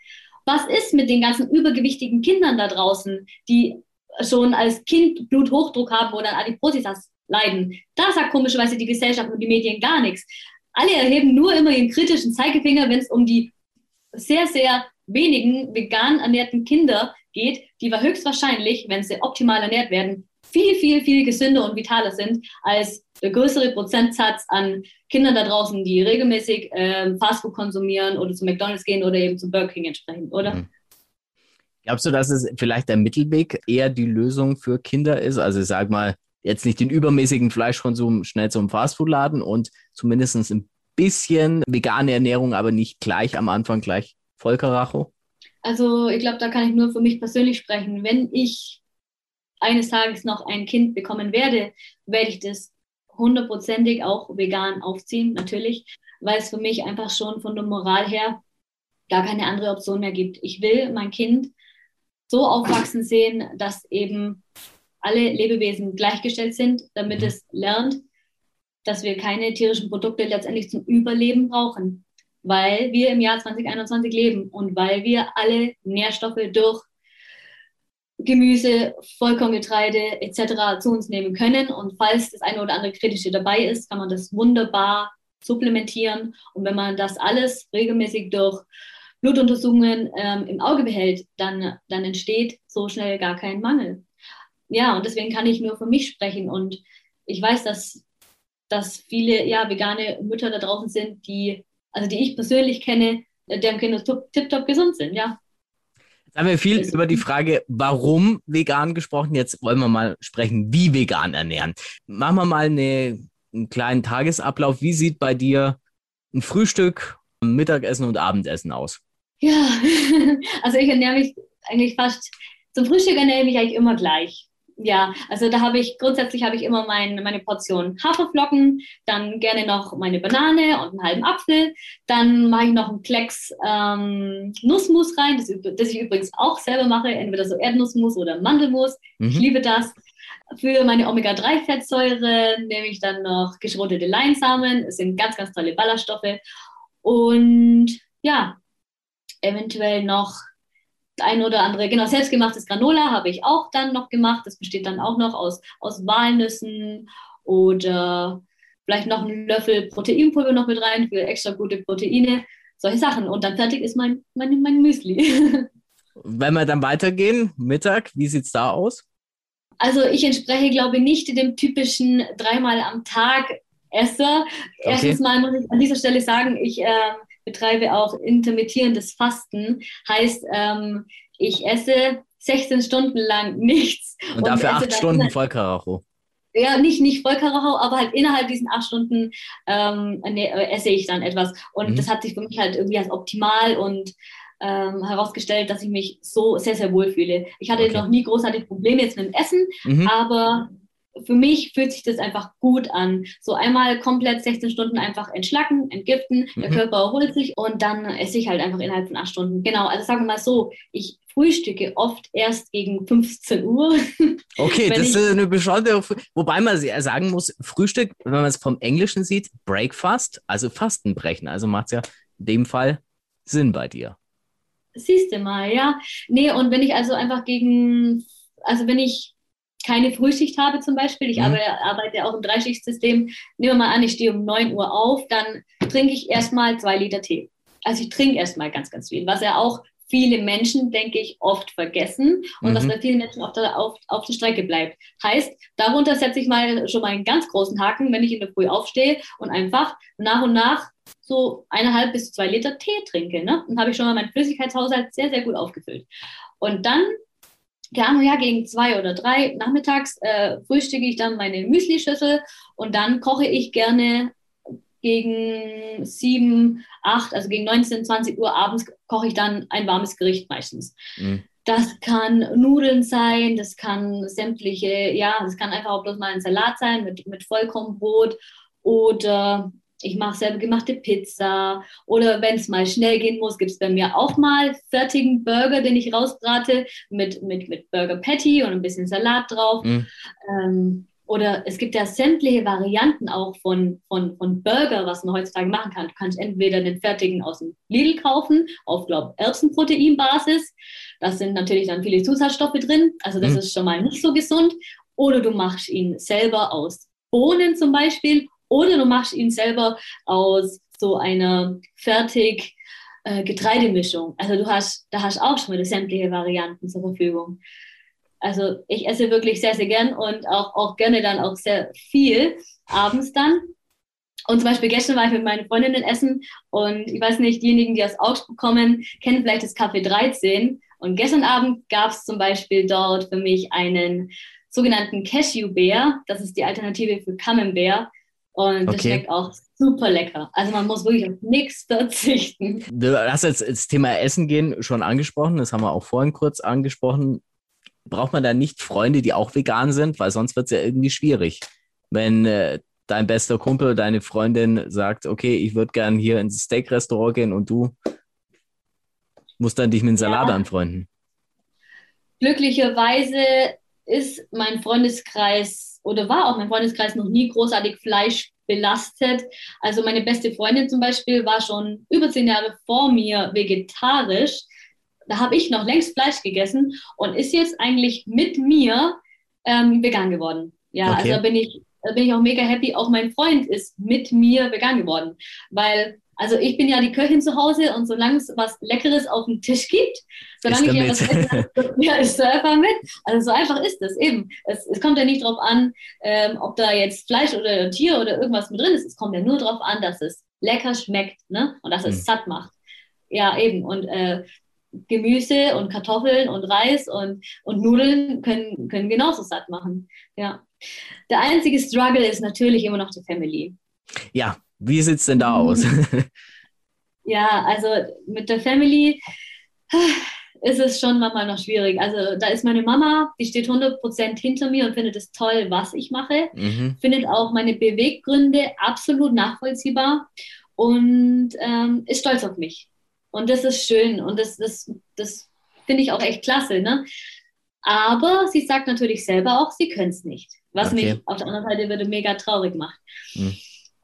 Was ist mit den ganzen übergewichtigen Kindern da draußen, die schon als Kind Bluthochdruck haben oder Adipositas leiden? Da sagt komischerweise die Gesellschaft und die Medien gar nichts. Alle erheben nur immer ihren kritischen Zeigefinger, wenn es um die sehr, sehr wenigen vegan ernährten Kinder geht, die höchstwahrscheinlich, wenn sie optimal ernährt werden, viel, viel, viel gesünder und vitaler sind als der größere Prozentsatz an Kindern da draußen, die regelmäßig ähm, Fastfood konsumieren oder zu McDonalds gehen oder eben zu Burger King entsprechend, oder? Mhm. Glaubst du, dass es vielleicht der Mittelweg eher die Lösung für Kinder ist? Also ich sag mal, jetzt nicht den übermäßigen Fleischkonsum schnell zum Fastfood-Laden und zumindest ein bisschen vegane Ernährung, aber nicht gleich am Anfang gleich Vollkaracho? Also ich glaube, da kann ich nur für mich persönlich sprechen. Wenn ich eines Tages noch ein Kind bekommen werde, werde ich das hundertprozentig auch vegan aufziehen, natürlich, weil es für mich einfach schon von der Moral her gar keine andere Option mehr gibt. Ich will mein Kind so aufwachsen sehen, dass eben alle Lebewesen gleichgestellt sind, damit mhm. es lernt, dass wir keine tierischen Produkte letztendlich zum Überleben brauchen, weil wir im Jahr 2021 leben und weil wir alle Nährstoffe durch Gemüse, Vollkorngetreide etc. zu uns nehmen können. Und falls das eine oder andere kritische dabei ist, kann man das wunderbar supplementieren. Und wenn man das alles regelmäßig durch Blutuntersuchungen ähm, im Auge behält, dann, dann entsteht so schnell gar kein Mangel. Ja, und deswegen kann ich nur für mich sprechen. Und ich weiß, dass, dass viele ja, vegane Mütter da draußen sind, die, also die ich persönlich kenne, deren Kinder tiptop gesund sind, ja. Jetzt haben wir viel über die Frage, warum vegan gesprochen. Jetzt wollen wir mal sprechen, wie vegan ernähren. Machen wir mal eine, einen kleinen Tagesablauf. Wie sieht bei dir ein Frühstück, Mittagessen und Abendessen aus? Ja, also ich ernähre mich eigentlich fast, zum Frühstück ernähre ich mich eigentlich immer gleich. Ja, also da habe ich, grundsätzlich habe ich immer mein, meine Portion Haferflocken, dann gerne noch meine Banane und einen halben Apfel. Dann mache ich noch einen Klecks ähm, Nussmus rein, das, das, ich übrigens auch selber mache, entweder so Erdnussmus oder Mandelmus. Mhm. Ich liebe das. Für meine Omega-3-Fettsäure nehme ich dann noch geschrotete Leinsamen. Es sind ganz, ganz tolle Ballaststoffe. Und ja, eventuell noch ein oder andere, genau, selbstgemachtes Granola habe ich auch dann noch gemacht. Das besteht dann auch noch aus, aus Walnüssen oder vielleicht noch einen Löffel Proteinpulver noch mit rein für extra gute Proteine. Solche Sachen. Und dann fertig ist mein, mein, mein Müsli. Wenn wir dann weitergehen, Mittag, wie sieht es da aus? Also ich entspreche, glaube ich, nicht dem typischen dreimal am Tag Esser. Okay. Erstens mal muss ich an dieser Stelle sagen, ich äh, betreibe auch intermittierendes Fasten. Heißt, ähm, ich esse 16 Stunden lang nichts. Und, und dafür acht Stunden Vollkaracho. Ja, nicht, nicht Vollkaracho, aber halt innerhalb diesen acht Stunden ähm, ne, esse ich dann etwas. Und mhm. das hat sich für mich halt irgendwie als optimal und ähm, herausgestellt, dass ich mich so sehr, sehr wohl fühle. Ich hatte okay. noch nie großartig Probleme jetzt mit dem Essen, mhm. aber für mich fühlt sich das einfach gut an. So einmal komplett 16 Stunden einfach entschlacken, entgiften, mhm. der Körper erholt sich und dann esse ich halt einfach innerhalb von acht Stunden. Genau, also sagen wir mal so, ich frühstücke oft erst gegen 15 Uhr. Okay, das ist eine besondere, wobei man sagen muss, Frühstück, wenn man es vom Englischen sieht, Breakfast, also Fastenbrechen, also macht es ja in dem Fall Sinn bei dir. Siehst du mal, ja. Nee, und wenn ich also einfach gegen, also wenn ich keine Frühschicht habe zum Beispiel, ich mhm. arbeite, arbeite auch im Dreischichtsystem, nehmen wir mal an, ich stehe um 9 Uhr auf, dann trinke ich erstmal zwei Liter Tee. Also ich trinke erstmal ganz, ganz viel, was ja auch viele Menschen, denke ich, oft vergessen und mhm. was bei vielen Menschen auf der, auf, auf der Strecke bleibt. Heißt, darunter setze ich mal schon mal einen ganz großen Haken, wenn ich in der Früh aufstehe und einfach nach und nach so eineinhalb bis zwei Liter Tee trinke. Ne? Dann habe ich schon mal meinen Flüssigkeitshaushalt sehr, sehr gut aufgefüllt. Und dann keine Ahnung, ja, gegen zwei oder drei nachmittags äh, frühstücke ich dann meine Müslischüssel und dann koche ich gerne gegen sieben, acht, also gegen 19, 20 Uhr abends koche ich dann ein warmes Gericht meistens. Mhm. Das kann Nudeln sein, das kann sämtliche, ja, das kann einfach auch bloß mal ein Salat sein mit, mit Vollkornbrot oder ich mache selber gemachte Pizza oder wenn es mal schnell gehen muss, gibt es bei mir auch mal fertigen Burger, den ich rausbrate mit, mit, mit Burger Patty und ein bisschen Salat drauf. Mhm. Ähm, oder es gibt ja sämtliche Varianten auch von, von, von Burger, was man heutzutage machen kann. Du kannst entweder den fertigen aus dem Lidl kaufen, auf, glaube Erbsenproteinbasis. Da sind natürlich dann viele Zusatzstoffe drin. Also das mhm. ist schon mal nicht so gesund. Oder du machst ihn selber aus Bohnen zum Beispiel oder du machst ihn selber aus so einer fertig äh, Getreidemischung. Also du hast, da hast auch schon wieder sämtliche Varianten zur Verfügung. Also ich esse wirklich sehr, sehr gern und auch, auch gerne dann auch sehr viel abends dann. Und zum Beispiel gestern war ich mit meinen Freundinnen essen und ich weiß nicht, diejenigen, die aus Augsburg kommen, kennen vielleicht das Café 13. Und gestern Abend gab es zum Beispiel dort für mich einen sogenannten Cashew-Bär. Das ist die Alternative für Camembert. Und das schmeckt auch super lecker. Also man muss wirklich auf nichts verzichten. Du hast jetzt das Thema Essen gehen schon angesprochen. Das haben wir auch vorhin kurz angesprochen. Braucht man da nicht Freunde, die auch vegan sind? Weil sonst wird es ja irgendwie schwierig. Wenn äh, dein bester Kumpel, deine Freundin sagt, okay, ich würde gern hier ins Steak-Restaurant gehen und du musst dann dich mit dem Salat ja. anfreunden. Glücklicherweise ist mein Freundeskreis oder war auch mein Freundeskreis noch nie großartig Fleisch belastet. Also meine beste Freundin zum Beispiel war schon über zehn Jahre vor mir vegetarisch. da habe ich noch längst Fleisch gegessen und ist jetzt eigentlich mit mir ähm, vegan geworden. Ja, okay. also bin ich, da bin ich auch mega happy. Auch mein Freund ist mit mir vegan geworden, weil also ich bin ja die Köchin zu Hause und solange es was Leckeres auf dem Tisch gibt, solange ich ja was esse, ja, ist einfach mit. Also so einfach ist es eben. Es, es kommt ja nicht darauf an, ähm, ob da jetzt Fleisch oder Tier oder irgendwas mit drin ist. Es kommt ja nur darauf an, dass es lecker schmeckt ne? und dass es mhm. satt macht. Ja, eben. Und äh, Gemüse und Kartoffeln und Reis und, und Nudeln können, können genauso satt machen. Ja. Der einzige Struggle ist natürlich immer noch die Family. Ja, wie sieht es denn da aus? ja, also mit der Family ist es schon manchmal noch schwierig. Also da ist meine Mama, die steht 100% hinter mir und findet es toll, was ich mache. Mhm. Findet auch meine Beweggründe absolut nachvollziehbar und ähm, ist stolz auf mich. Und das ist schön und das, das, das finde ich auch echt klasse. Ne? Aber sie sagt natürlich selber auch, sie können es nicht. Was okay. mich auf der anderen Seite würde mega traurig macht. Mhm.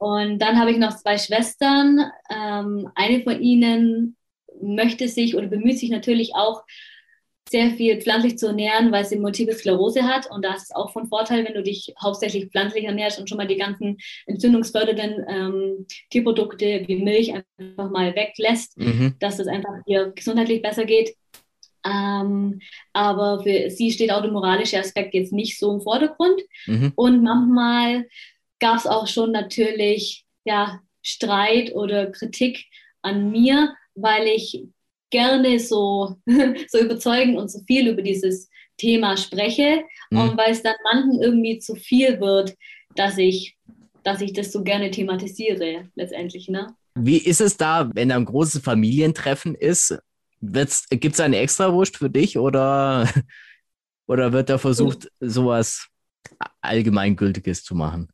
Und dann habe ich noch zwei Schwestern. Ähm, eine von ihnen möchte sich oder bemüht sich natürlich auch sehr viel pflanzlich zu ernähren, weil sie Multiple Sklerose hat. Und da ist es auch von Vorteil, wenn du dich hauptsächlich pflanzlich ernährst und schon mal die ganzen entzündungsfördernden ähm, Tierprodukte wie Milch einfach mal weglässt, mhm. dass es einfach ihr gesundheitlich besser geht. Ähm, aber für sie steht auch der moralische Aspekt jetzt nicht so im Vordergrund. Mhm. Und manchmal gab es auch schon natürlich ja, Streit oder Kritik an mir, weil ich gerne so, so überzeugend und so viel über dieses Thema spreche mhm. und weil es dann manchen irgendwie zu viel wird, dass ich, dass ich das so gerne thematisiere letztendlich. Ne? Wie ist es da, wenn da ein großes Familientreffen ist? Gibt es eine Extrawurst für dich oder, oder wird da versucht, sowas Allgemeingültiges zu machen?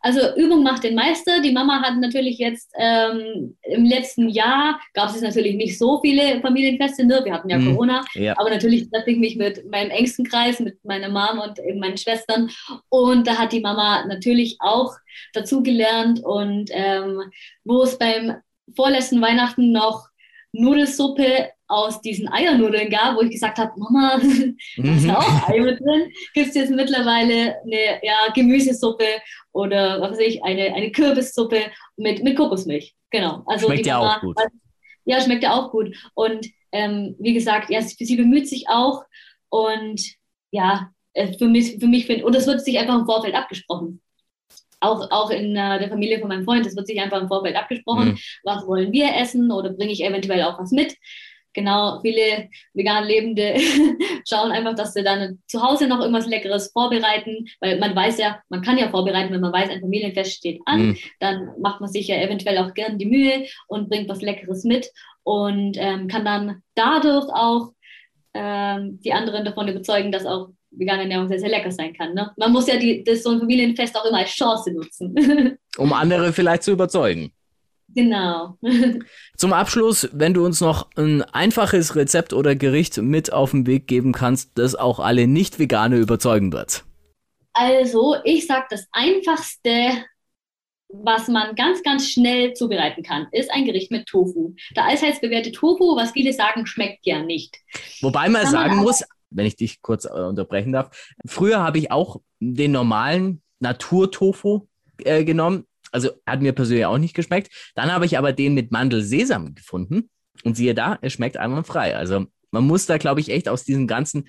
Also Übung macht den Meister. Die Mama hat natürlich jetzt ähm, im letzten Jahr gab es natürlich nicht so viele Familienfeste, ne? wir hatten ja mhm. Corona, ja. aber natürlich treffe ich mich mit meinem engsten Kreis, mit meiner Mom und eben meinen Schwestern. Und da hat die Mama natürlich auch dazugelernt und ähm, wo es beim vorletzten Weihnachten noch Nudelsuppe aus diesen Eiernudeln gab, wo ich gesagt habe, Mama, da ist ja auch Ei mit drin, gibt es jetzt mittlerweile eine ja, Gemüsesuppe oder was weiß ich, eine, eine Kürbissuppe mit, mit Kokosmilch. Genau. Also schmeckt ja auch gut. Ja, schmeckt ja auch gut. Und ähm, wie gesagt, ja, sie, sie bemüht sich auch und ja, äh, für mich, für mich find, und es wird sich einfach im Vorfeld abgesprochen auch, auch in äh, der Familie von meinem Freund, es wird sich einfach im Vorfeld abgesprochen, mhm. was wollen wir essen oder bringe ich eventuell auch was mit. Genau, viele vegan Lebende schauen einfach, dass sie dann zu Hause noch irgendwas Leckeres vorbereiten, weil man weiß ja, man kann ja vorbereiten, wenn man weiß, ein Familienfest steht an, mhm. dann macht man sich ja eventuell auch gern die Mühe und bringt was Leckeres mit und ähm, kann dann dadurch auch ähm, die anderen davon überzeugen, dass auch vegane Ernährung sehr, sehr lecker sein kann. Ne? Man muss ja die, das so ein Familienfest auch immer als Chance nutzen. um andere vielleicht zu überzeugen. Genau. Zum Abschluss, wenn du uns noch ein einfaches Rezept oder Gericht mit auf den Weg geben kannst, das auch alle Nicht-Vegane überzeugen wird. Also, ich sage, das einfachste, was man ganz, ganz schnell zubereiten kann, ist ein Gericht mit Tofu. Der allseitsbewährte Tofu, was viele sagen, schmeckt ja nicht. Wobei man kann sagen man muss, wenn ich dich kurz äh, unterbrechen darf. Früher habe ich auch den normalen Naturtofu äh, genommen. Also hat mir persönlich auch nicht geschmeckt. Dann habe ich aber den mit Mandelsesam gefunden. Und siehe da, es schmeckt einwandfrei. Also man muss da, glaube ich, echt aus diesem ganzen,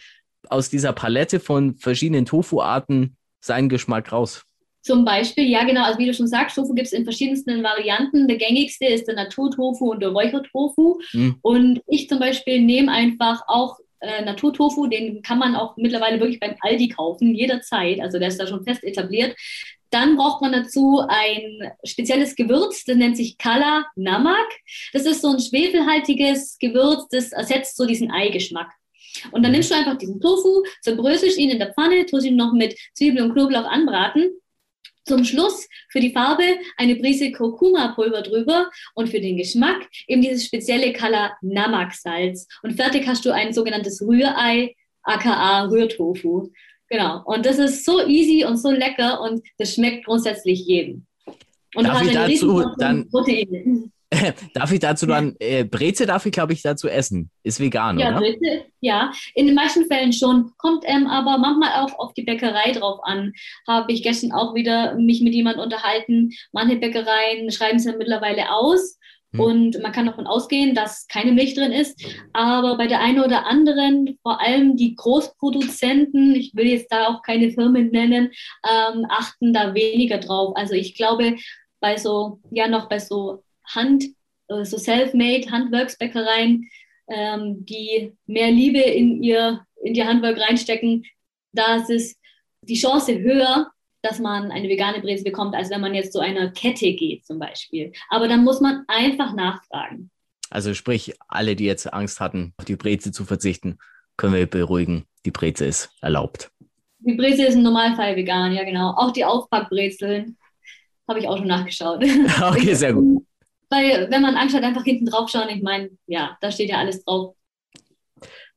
aus dieser Palette von verschiedenen Tofu-Arten seinen Geschmack raus. Zum Beispiel, ja genau, also wie du schon sagst, Tofu gibt es in verschiedensten Varianten. Der gängigste ist der Naturtofu und der Räuchertofu. Mhm. Und ich zum Beispiel nehme einfach auch äh, Naturtofu, den kann man auch mittlerweile wirklich beim Aldi kaufen, jederzeit. Also der ist da schon fest etabliert. Dann braucht man dazu ein spezielles Gewürz, das nennt sich Kala Namak. Das ist so ein schwefelhaltiges Gewürz, das ersetzt so diesen Eigeschmack. Und dann nimmst du einfach diesen Tofu, zerbröselst ihn in der Pfanne, tust ihn noch mit Zwiebel und Knoblauch anbraten zum Schluss für die Farbe eine Prise Kurkuma-Pulver drüber und für den Geschmack eben dieses spezielle Kala Namak-Salz. Und fertig hast du ein sogenanntes Rührei, aka Rührtofu. Genau. Und das ist so easy und so lecker und das schmeckt grundsätzlich jedem. Und Darf ich dazu dann Proteine. darf ich dazu dann, äh, Breze darf ich, glaube ich, dazu essen. Ist vegan, ja, oder? Breze, ja, in den meisten Fällen schon. Kommt ähm, aber manchmal auch auf die Bäckerei drauf an. Habe ich gestern auch wieder mich mit jemandem unterhalten. Manche Bäckereien schreiben es ja mittlerweile aus. Hm. Und man kann davon ausgehen, dass keine Milch drin ist. Aber bei der einen oder anderen, vor allem die Großproduzenten, ich will jetzt da auch keine Firmen nennen, ähm, achten da weniger drauf. Also ich glaube, bei so, ja noch bei so Hand, äh, so Self-Made Handwerksbäckereien, ähm, die mehr Liebe in ihr, in ihr Handwerk reinstecken, da ist es die Chance höher, dass man eine vegane Breze bekommt, als wenn man jetzt zu einer Kette geht zum Beispiel. Aber dann muss man einfach nachfragen. Also sprich, alle, die jetzt Angst hatten, auf die Breze zu verzichten, können wir beruhigen. Die Breze ist erlaubt. Die Breze ist im Normalfall vegan, ja genau. Auch die Aufpackbrezeln habe ich auch schon nachgeschaut. Okay, sehr gut. Weil wenn man Angst hat, einfach hinten drauf schauen. Ich meine, ja, da steht ja alles drauf.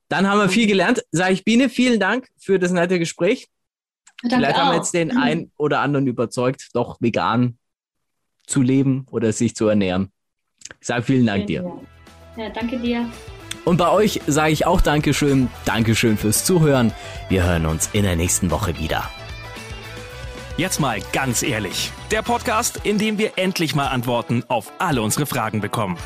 Dann haben wir viel gelernt. Sage ich Biene, vielen Dank für das nette Gespräch. Danke Vielleicht haben wir jetzt den einen oder anderen überzeugt, doch vegan zu leben oder sich zu ernähren. Ich sage vielen Dank dir. Ja, danke dir. Und bei euch sage ich auch Dankeschön. Dankeschön fürs Zuhören. Wir hören uns in der nächsten Woche wieder. Jetzt mal ganz ehrlich. Der Podcast, in dem wir endlich mal Antworten auf alle unsere Fragen bekommen.